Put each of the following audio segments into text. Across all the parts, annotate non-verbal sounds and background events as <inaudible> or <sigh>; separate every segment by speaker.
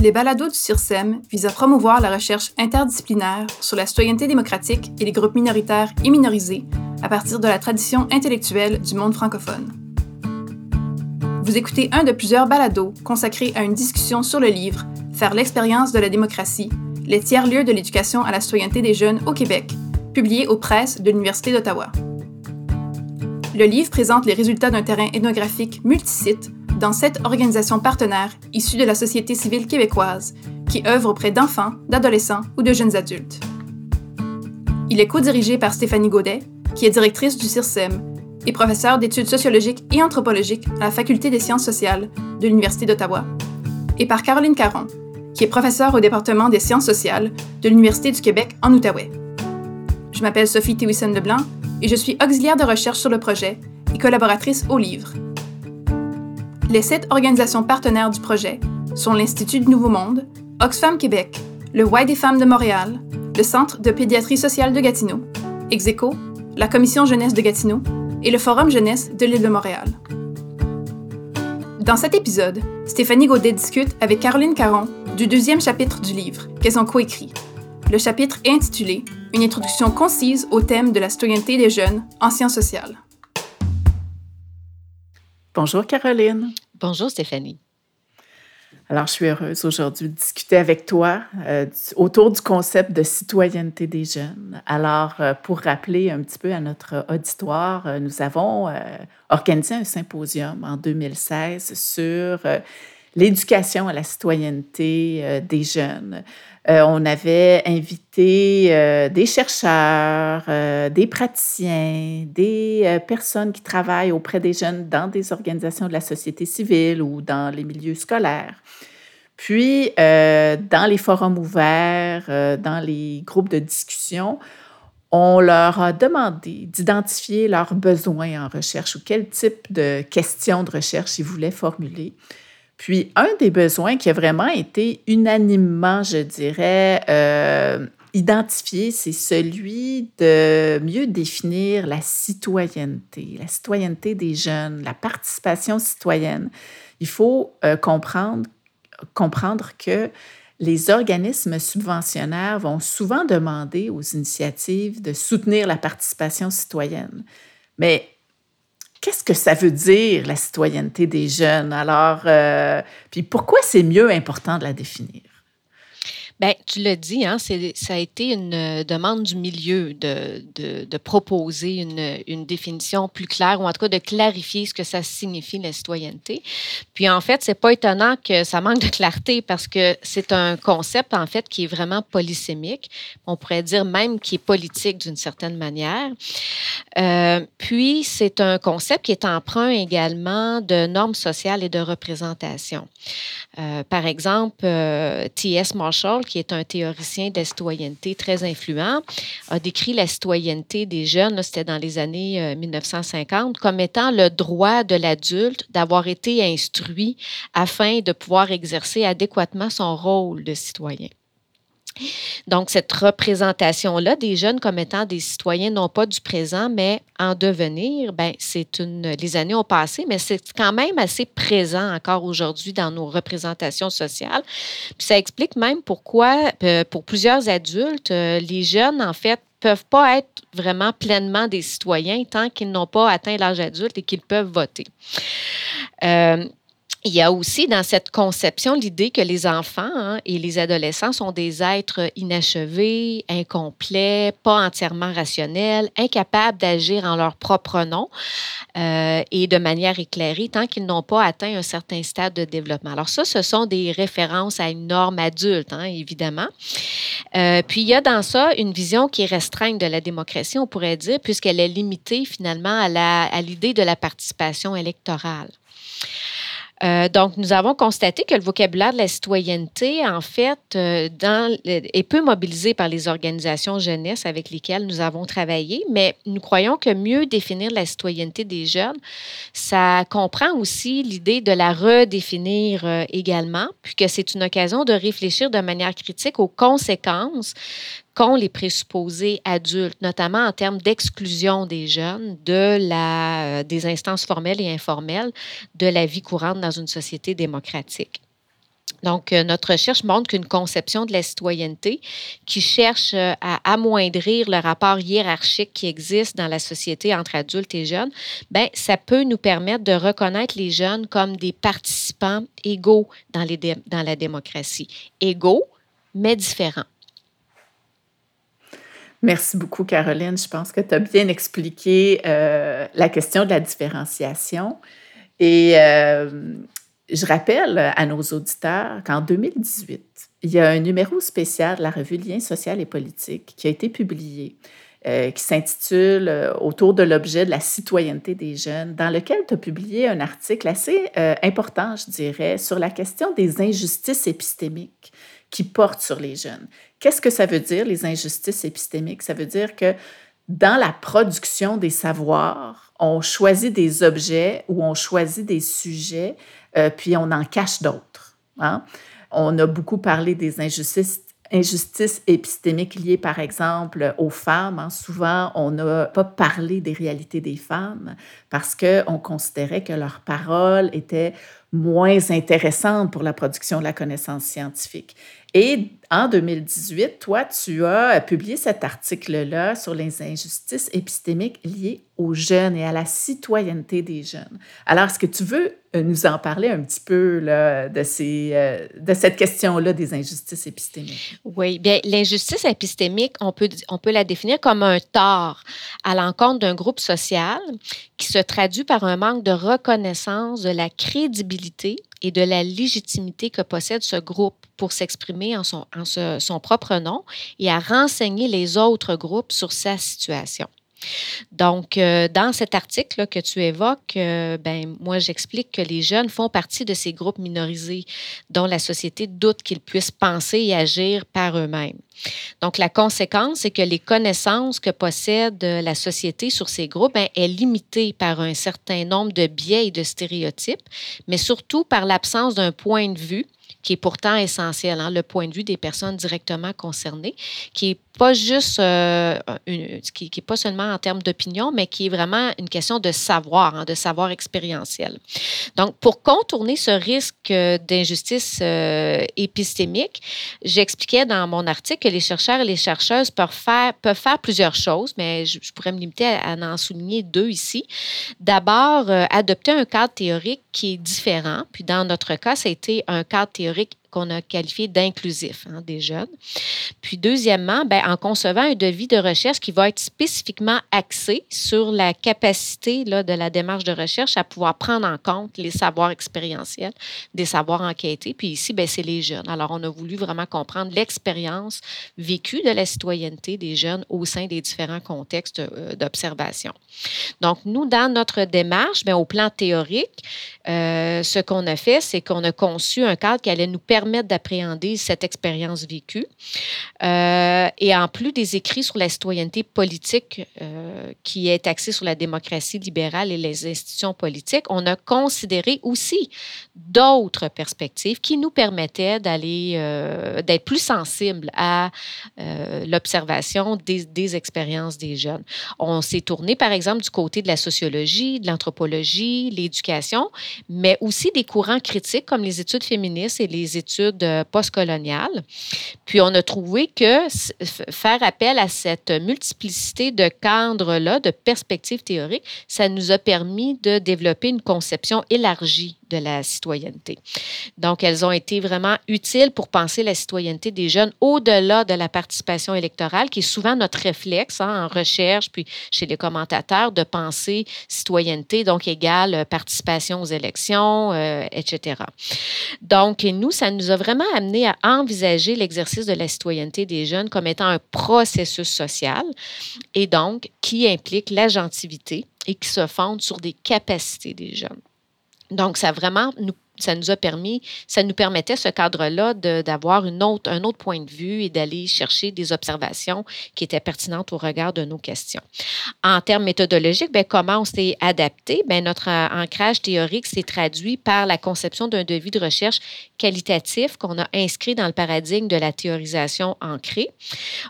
Speaker 1: Les balados du CIRSEM visent à promouvoir la recherche interdisciplinaire sur la citoyenneté démocratique et les groupes minoritaires et minorisés à partir de la tradition intellectuelle du monde francophone. Vous écoutez un de plusieurs balados consacrés à une discussion sur le livre Faire l'expérience de la démocratie, les tiers-lieux de l'éducation à la citoyenneté des jeunes au Québec, publié aux presses de l'Université d'Ottawa. Le livre présente les résultats d'un terrain ethnographique multisite dans sept organisations partenaires issues de la société civile québécoise qui œuvrent auprès d'enfants, d'adolescents ou de jeunes adultes. Il est co-dirigé par Stéphanie Gaudet, qui est directrice du CIRSEM et professeure d'études sociologiques et anthropologiques à la Faculté des sciences sociales de l'Université d'Ottawa, et par Caroline Caron, qui est professeure au département des sciences sociales de l'Université du Québec en Outaouais. Je m'appelle Sophie Tewison Leblanc et je suis auxiliaire de recherche sur le projet et collaboratrice au livre. Les sept organisations partenaires du projet sont l'Institut du Nouveau Monde, Oxfam Québec, le Y des femmes de Montréal, le Centre de pédiatrie sociale de Gatineau, Execo, la Commission jeunesse de Gatineau et le Forum jeunesse de l'île de Montréal. Dans cet épisode, Stéphanie Gaudet discute avec Caroline Caron du deuxième chapitre du livre qu'elles ont coécrit. Le chapitre est intitulé Une introduction concise au thème de la citoyenneté des jeunes en sciences sociales.
Speaker 2: Bonjour Caroline.
Speaker 3: Bonjour Stéphanie.
Speaker 2: Alors, je suis heureuse aujourd'hui de discuter avec toi euh, autour du concept de citoyenneté des jeunes. Alors, euh, pour rappeler un petit peu à notre auditoire, euh, nous avons organisé un symposium en 2016 sur l'éducation à la citoyenneté des jeunes. Euh, on avait invité euh, des chercheurs, euh, des praticiens, des personnes qui travaillent auprès des jeunes dans des organisations de la société civile ou dans les milieux scolaires. Puis, dans les forums ouverts, dans les groupes de discussion, on leur a demandé d'identifier leurs besoins en recherche ou quel type de questions de recherche ils voulaient formuler. Puis, un des besoins qui a vraiment été unanimement, je dirais, euh, identifié, c'est celui de mieux définir la citoyenneté, la citoyenneté des jeunes, la participation citoyenne. Il faut euh, comprendre, comprendre que les organismes subventionnaires vont souvent demander aux initiatives de soutenir la participation citoyenne. Mais qu'est-ce que ça veut dire, la citoyenneté des jeunes? Alors, euh, puis pourquoi c'est mieux important de la définir?
Speaker 3: Bien, tu l'as dit, hein, ça a été une euh, demande du milieu de, de, proposer une, une, définition plus claire ou en tout cas de clarifier ce que ça signifie la citoyenneté. Puis en fait, c'est pas étonnant que ça manque de clarté parce que c'est un concept en fait qui est vraiment polysémique. On pourrait dire même qui est politique d'une certaine manière. Euh, puis c'est un concept qui est emprunt également de normes sociales et de représentation. Euh, par exemple, euh, T.S. Marshall, qui est un théoricien de la citoyenneté très influent, a décrit la citoyenneté des jeunes, c'était dans les années 1950, euh, comme étant le droit de l'adulte d'avoir été instruit afin de pouvoir exercer adéquatement son rôle de citoyen. Donc, cette représentation-là des jeunes comme étant des citoyens, non pas du présent, mais en devenir, ben, c'est une. Les années ont passé, mais c'est quand même assez présent encore aujourd'hui dans nos représentations sociales. Puis ça explique même pourquoi, euh, pour plusieurs adultes, euh, les jeunes, en fait, peuvent pas être vraiment pleinement des citoyens tant qu'ils n'ont pas atteint l'âge adulte et qu'ils peuvent voter. Euh, il y a aussi dans cette conception l'idée que les enfants hein, et les adolescents sont des êtres inachevés, incomplets, pas entièrement rationnels, incapables d'agir en leur propre nom euh, et de manière éclairée tant qu'ils n'ont pas atteint un certain stade de développement. Alors ça, ce sont des références à une norme adulte, hein, évidemment. Euh, puis il y a dans ça une vision qui est restreinte de la démocratie, on pourrait dire, puisqu'elle est limitée finalement à l'idée de la participation électorale. Euh, donc, nous avons constaté que le vocabulaire de la citoyenneté, en fait, euh, est peu mobilisé par les organisations jeunesse avec lesquelles nous avons travaillé, mais nous croyons que mieux définir la citoyenneté des jeunes, ça comprend aussi l'idée de la redéfinir euh, également, puis que c'est une occasion de réfléchir de manière critique aux conséquences qu'ont les présupposés adultes, notamment en termes d'exclusion des jeunes de la, des instances formelles et informelles de la vie courante dans une société démocratique. Donc, euh, notre recherche montre qu'une conception de la citoyenneté qui cherche euh, à amoindrir le rapport hiérarchique qui existe dans la société entre adultes et jeunes, ben, ça peut nous permettre de reconnaître les jeunes comme des participants égaux dans, les dans la démocratie. Égaux, mais différents.
Speaker 2: Merci beaucoup, Caroline. Je pense que tu as bien expliqué euh, la question de la différenciation. Et je rappelle à nos auditeurs qu'en 2018, il y a un numéro spécial de la revue Liens social et politique qui a été publié, euh, qui s'intitule euh, Autour de l'objet de la citoyenneté des jeunes, dans lequel tu as publié un article assez euh, important, je dirais, sur la question des injustices épistémiques qui portent sur les jeunes. Qu'est-ce que ça veut dire, les injustices épistémiques? Ça veut dire que dans la production des savoirs, on choisit des objets ou on choisit des sujets euh, puis on en cache d'autres. Hein? On a beaucoup parlé des injustices épistémiques liées, par exemple, aux femmes. Hein. Souvent, on n'a pas parlé des réalités des femmes parce qu'on considérait que leur parole était moins intéressante pour la production de la connaissance scientifique. Et en 2018, toi, tu as publié cet article-là sur les injustices épistémiques liées aux jeunes et à la citoyenneté des jeunes. Alors, est-ce que tu veux euh, nous en parler un petit peu de, ces, euh, de cette question-là des injustices épistémiques?
Speaker 3: Oui, bien, l'injustice épistémique, on peut, on peut la définir comme un tort à l'encontre d'un groupe social qui se traduit par un manque de reconnaissance de la crédibilité et de la légitimité que possède ce groupe pour s'exprimer en, son, propre nom et à renseigner les autres groupes sur sa situation. Donc, euh, dans cet article que tu évoques, euh, ben, moi, j'explique que les jeunes font partie de ces groupes minorisés dont la société doute qu'ils puissent penser et agir par eux-mêmes. Donc, la conséquence, c'est que les connaissances que possède la société sur ces groupes ben, est limitée par un certain nombre de biais et de stéréotypes, mais surtout par l'absence d'un point de vue qui est pourtant essentiel, hein, le point de vue des personnes directement concernées, qui pas juste, euh, qui n'est pas seulement en termes d'opinion, mais qui est vraiment une question de savoir, hein, de savoir expérientiel. Donc, pour contourner ce risque d'injustice euh, épistémique, j'expliquais dans mon article que les chercheurs et les chercheuses peuvent faire, peuvent faire plusieurs choses, mais je, pourrais me limiter à, en souligner deux ici. D'abord, euh, adopter un cadre théorique qui est différent. Puis, dans notre cas, ça a été un cadre théorique qu'on a qualifié d'inclusif hein, des jeunes. Puis deuxièmement, ben, en concevant un devis de recherche qui va être spécifiquement axé sur la capacité de la démarche de recherche à pouvoir prendre en compte les savoirs expérientiels, des savoirs enquêtés. Puis ici, ben, c'est les jeunes. Alors, on a voulu vraiment comprendre l'expérience vécue de la citoyenneté des jeunes au sein des différents contextes euh, d'observation. Donc, nous, dans notre démarche, ben, au plan théorique, euh, ce qu'on a fait, c'est qu'on a conçu un cadre qui allait nous permettre permettre d'appréhender cette expérience vécue. Euh, et en plus des écrits sur la citoyenneté politique euh, qui est axé sur la démocratie libérale et les institutions politiques, on a considéré aussi d'autres perspectives qui nous permettaient d'aller, euh, d'être plus sensibles à l'observation des, des expériences des jeunes. On s'est tourné, par exemple, du côté de la sociologie, de l'anthropologie, l'éducation, mais aussi des courants critiques comme les études féministes et les études études euh, postcoloniales. Puis on a trouvé que faire appel à cette multiplicité de cadres-là, de perspectives théoriques, ça nous a permis de développer une conception élargie de la citoyenneté. Donc, elles ont été vraiment utiles pour penser la citoyenneté des jeunes au-delà de la participation électorale, qui est souvent notre réflexe hein, en recherche, puis chez les commentateurs, de penser citoyenneté, donc égale participation aux élections, euh, etc. Donc, nous, ça nous a vraiment amené à envisager l'exercice de la citoyenneté des jeunes comme étant un processus social et donc qui implique l'agentivité et qui se fonde sur des capacités des jeunes. Donc, ça vraiment nous ça nous a permis, ça nous permettait ce cadre-là d'avoir autre, un autre point de vue et d'aller chercher des observations qui étaient pertinentes au regard de nos questions. En termes méthodologiques, bien, comment on s'est adapté? Bien, notre ancrage théorique s'est traduit par la conception d'un devis de recherche qualitatif qu'on a inscrit dans le paradigme de la théorisation ancrée.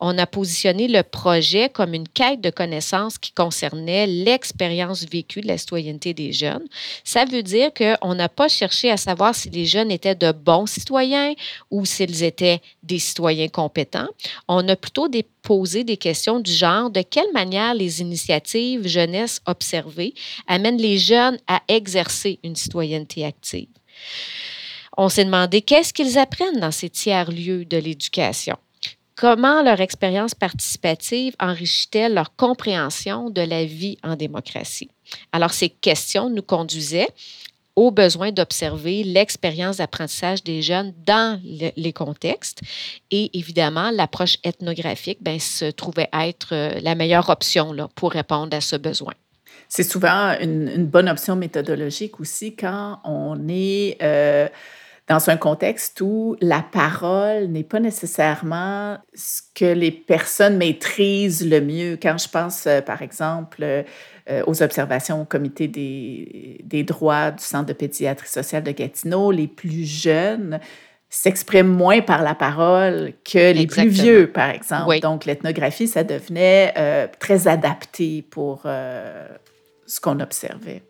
Speaker 3: On a positionné le projet comme une quête de connaissances qui concernait l'expérience vécue de la citoyenneté des jeunes. Ça veut dire qu'on n'a pas cherché à savoir si les jeunes étaient de bons citoyens ou s'ils étaient des citoyens compétents. On a plutôt posé des questions du genre de quelle manière les initiatives jeunesse observées amènent les jeunes à exercer une citoyenneté active. On s'est demandé qu'est-ce qu'ils apprennent dans ces tiers-lieux de l'éducation. Comment leur expérience participative enrichit-elle leur compréhension de la vie en démocratie? Alors, ces questions nous conduisaient au besoin d'observer l'expérience d'apprentissage des jeunes dans les contextes. Et évidemment, l'approche ethnographique ben, se trouvait être euh, la meilleure option là, pour répondre à ce besoin.
Speaker 2: C'est souvent une, bonne option méthodologique aussi quand on est euh, dans un contexte où la parole n'est pas nécessairement ce que les personnes maîtrisent le mieux. Quand je pense, euh, par exemple, euh, aux observations au comité des, des, droits du Centre de pédiatrie sociale de Gatineau, les plus jeunes s'expriment moins par la parole que les plus vieux, par exemple. Donc, l'ethnographie, ça devenait euh, très adapté pour ce qu'on observait.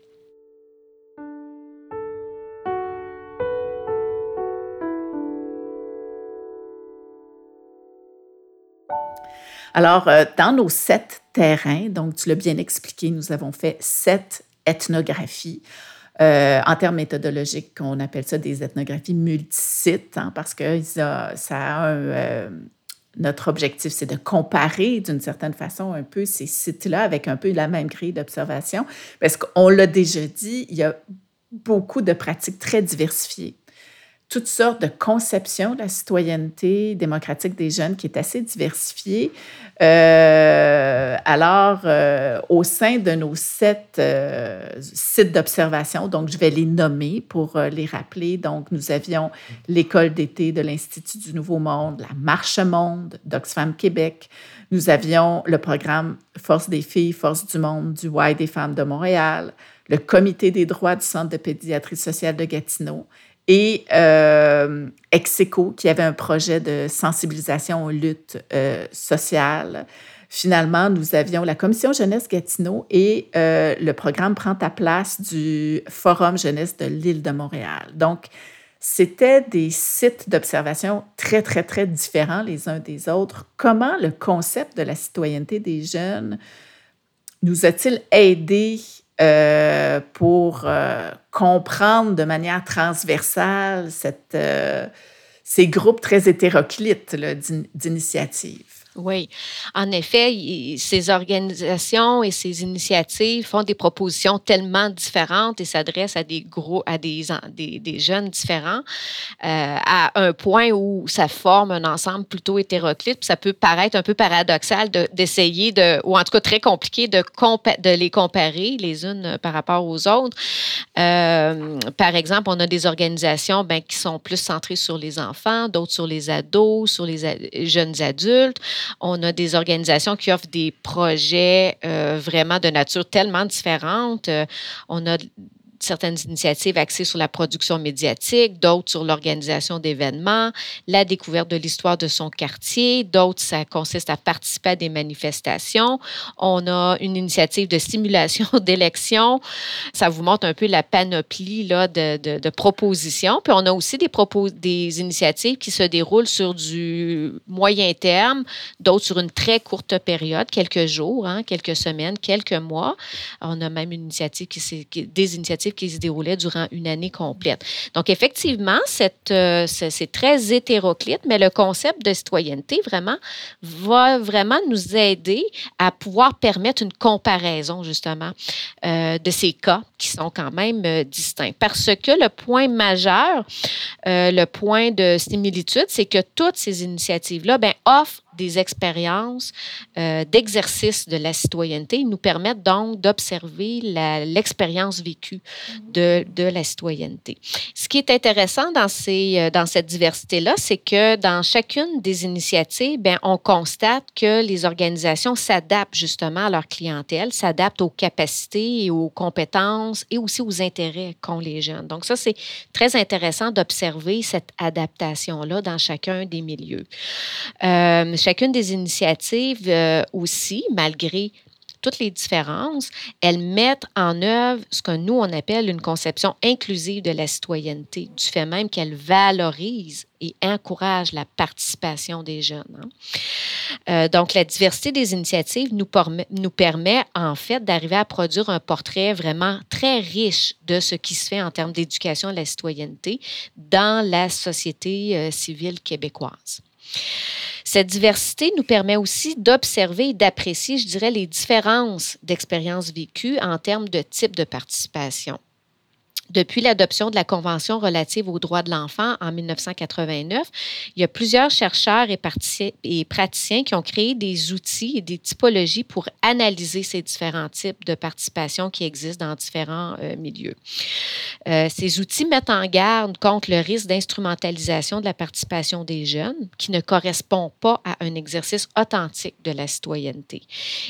Speaker 2: Alors, euh, dans nos sept terrains, donc tu l'as bien expliqué, nous avons fait sept ethnographies. Euh, en termes méthodologiques, on appelle ça des ethnographies multisites, hein, parce que ça, euh, notre objectif, c'est de comparer d'une certaine façon un peu ces sites-là avec un peu la même grille d'observation, parce qu'on l'a déjà dit, il y a beaucoup de pratiques très diversifiées toutes sortes de conceptions de la citoyenneté démocratique des jeunes qui est assez diversifiée. Euh, alors, euh, au sein de nos sept euh, sites d'observation, donc je vais les nommer pour les rappeler. Donc, nous avions l'école d'été de l'Institut du Nouveau Monde, la Marche Monde d'Oxfam Québec. Nous avions le programme Force des filles, Force du monde du Y des femmes de Montréal, le Comité des droits du Centre de pédiatrie sociale de Gatineau et euh, Execo, qui avait un projet de sensibilisation aux luttes euh, sociales. Finalement, nous avions la Commission Jeunesse Gatineau et euh, le programme Prends ta place du Forum Jeunesse de l'île de Montréal. Donc, c'était des sites d'observation très, très, très différents les uns des autres. Comment le concept de la citoyenneté des jeunes nous a-t-il aidé euh, pour euh, comprendre de manière transversale euh, ces groupes très hétéroclites d'initiatives.
Speaker 3: Oui, en effet, ces organisations et ces initiatives font des propositions tellement différentes et s'adressent à des gros, à des, des, jeunes différents, euh, à un point où ça forme un ensemble plutôt hétéroclite. Ça peut paraître un peu paradoxal d'essayer de, ou en tout cas très compliqué de, de les comparer les unes par rapport aux autres. Euh, par exemple, on a des organisations ben, qui sont plus centrées sur les enfants, d'autres sur les ados, sur les jeunes adultes. On a des organisations qui offrent des projets euh, vraiment de nature tellement différente. Euh, on a certaines initiatives axées sur la production médiatique, d'autres sur l'organisation d'événements, la découverte de l'histoire de son quartier, d'autres, ça consiste à participer à des manifestations. On a une initiative de stimulation <laughs> d'élections. Ça vous montre un peu la panoplie là, de, de, propositions. Puis on a aussi des, propos, des initiatives qui se déroulent sur du moyen terme, d'autres sur une très courte période, quelques jours, hein, quelques semaines, quelques mois. On a même une initiative qui, des initiatives qui se déroulait durant une année complète. Donc, effectivement, euh, c'est très hétéroclite, mais le concept de citoyenneté, vraiment, va vraiment nous aider à pouvoir permettre une comparaison, justement, euh, de ces cas qui sont quand même euh, distincts. Parce que le point majeur, le point de similitude, c'est que toutes ces initiatives-là ben, offrent des expériences euh, d'exercice de la citoyenneté. Ils nous permettent donc d'observer l'expérience vécue de, de, la citoyenneté. Ce qui est intéressant dans, ces, euh, dans cette diversité-là, c'est que dans chacune des initiatives, bien, on constate que les organisations s'adaptent justement à leur clientèle, s'adaptent aux capacités et aux compétences et aussi aux intérêts qu'ont les jeunes. Donc ça, c'est très intéressant d'observer cette adaptation-là dans chacun des milieux. Euh, chacune des initiatives euh, aussi, malgré toutes les différences, elles mettent en œuvre ce que nous, on appelle une conception inclusive de la citoyenneté, du fait même qu'elles valorisent et encouragent la participation des jeunes. Hein. Euh, donc, la diversité des initiatives nous, permet, en fait d'arriver à produire un portrait vraiment très riche de ce qui se fait en termes d'éducation à la citoyenneté dans la société euh, civile québécoise. Cette diversité nous permet aussi d'observer et d'apprécier, je dirais, les différences d'expériences vécues en termes de type de participation. Depuis l'adoption de la Convention relative aux droits de l'enfant en 1989, il y a plusieurs chercheurs et, praticiens qui ont créé des outils et des typologies pour analyser ces différents types de participation qui existent dans différents euh, milieux. Euh, ces outils mettent en garde contre le risque d'instrumentalisation de la participation des jeunes qui ne correspond pas à un exercice authentique de la citoyenneté.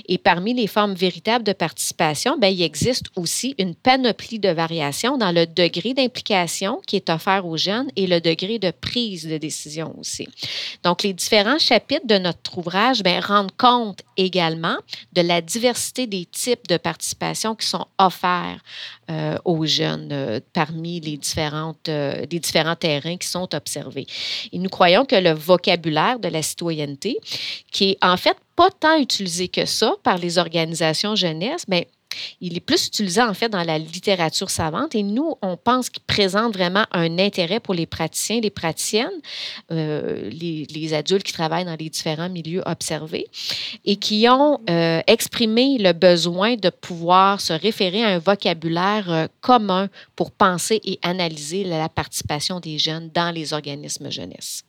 Speaker 3: Et parmi les formes véritables de participation, bien, il existe aussi une panoplie de variations dans le degré d'implication qui est offert aux jeunes et le degré de prise de décision aussi. Donc, les différents chapitres de notre ouvrage bien, rendent compte également de la diversité des types de participation qui sont offerts euh, aux jeunes euh, parmi les, différentes, euh, différents terrains qui sont observés. Et nous croyons que le vocabulaire de la citoyenneté, qui est en fait pas tant utilisé que ça par les organisations jeunesse, mais il est plus utilisé en fait dans la littérature savante et nous, on pense qu'il présente vraiment un intérêt pour les praticiens, les praticiennes, euh, les, adultes qui travaillent dans les différents milieux observés et qui ont euh, exprimé le besoin de pouvoir se référer à un vocabulaire euh, commun pour penser et analyser la participation des jeunes dans les organismes jeunesse.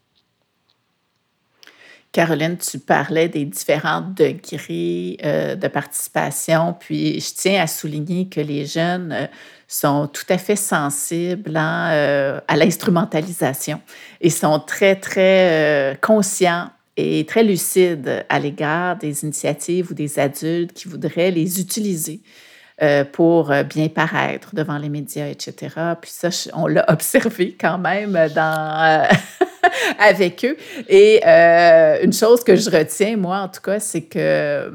Speaker 2: Caroline, tu parlais des différents degrés euh, de participation, puis je tiens à souligner que les jeunes euh, sont tout à fait sensibles hein, euh, à l'instrumentalisation et sont très, très conscients et très lucides à l'égard des initiatives ou des adultes qui voudraient les utiliser pour bien paraître devant les médias, etc. Puis ça, on l'a <laughs> observé quand même dans <laughs> avec eux. Et euh, une chose que je retiens, moi, en tout cas, c'est que, euh,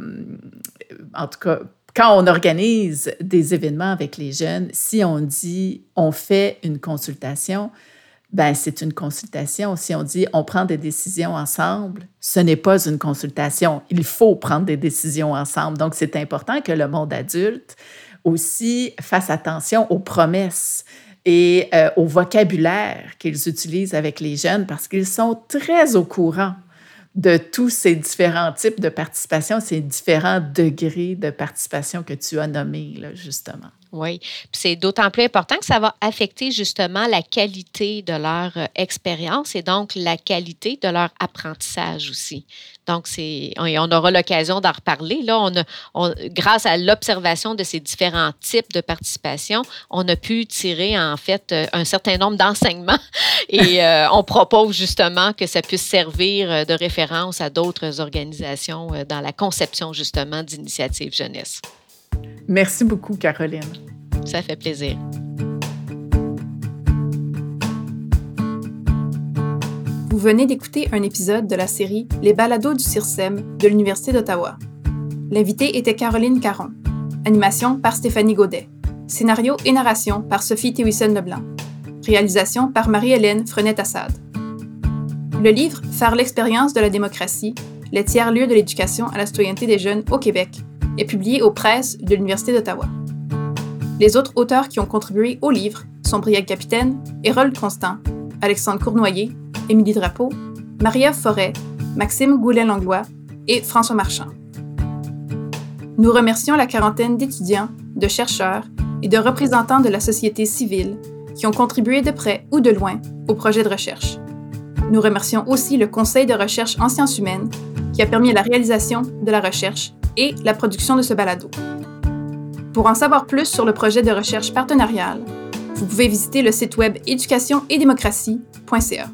Speaker 2: en tout cas, quand on organise des événements avec les jeunes, si on dit on fait une consultation, ben c'est une consultation. Si on dit on prend des décisions ensemble, ce n'est pas une consultation. Il faut prendre des décisions ensemble. Donc, c'est important que le monde adulte aussi fasse attention aux promesses et euh, au vocabulaire qu'ils utilisent avec les jeunes parce qu'ils sont très au courant de tous ces différents types de participation, ces différents degrés de participation que tu as nommés, là, justement.
Speaker 3: Oui, c'est d'autant plus important que ça va affecter justement la qualité de leur euh, expérience et donc la qualité de leur apprentissage aussi. Donc, c'est, on, aura l'occasion d'en reparler. Là, on, grâce à l'observation de ces différents types de participation, on a pu tirer en fait euh, un certain nombre d'enseignements <laughs> et euh, on propose justement que ça puisse servir de référence à d'autres organisations dans la conception justement d'initiatives jeunesse.
Speaker 2: Merci beaucoup, Caroline.
Speaker 3: Ça fait plaisir.
Speaker 1: Vous venez d'écouter un épisode de la série Les balados du CIRSEM de l'Université d'Ottawa. L'invitée était Caroline Caron. Animation par Stéphanie Godet. Scénario et narration par Sophie Théwison Leblanc. Réalisation par Marie-Hélène Frenette-Assad. Le livre Faire l'expérience de la démocratie, les tiers-lieux de l'éducation à la citoyenneté des jeunes au Québec est publié aux presses de l'Université d'Ottawa. Les autres auteurs qui ont contribué au livre sont Briac Capitaine, Hérold Constant, Alexandre Cournoyer, Émilie Drapeau, Maria Forêt, Maxime Goulet-Langlois et François Marchand. Nous remercions la quarantaine d'étudiants, de chercheurs et de représentants de la société civile qui ont contribué de près ou de loin au projet de recherche. Nous remercions aussi le Conseil de recherche en sciences humaines qui a permis la réalisation de la recherche et la production de ce balado. Pour en savoir plus sur le projet de recherche partenariale, vous pouvez visiter le site web éducation et démocratie.ca.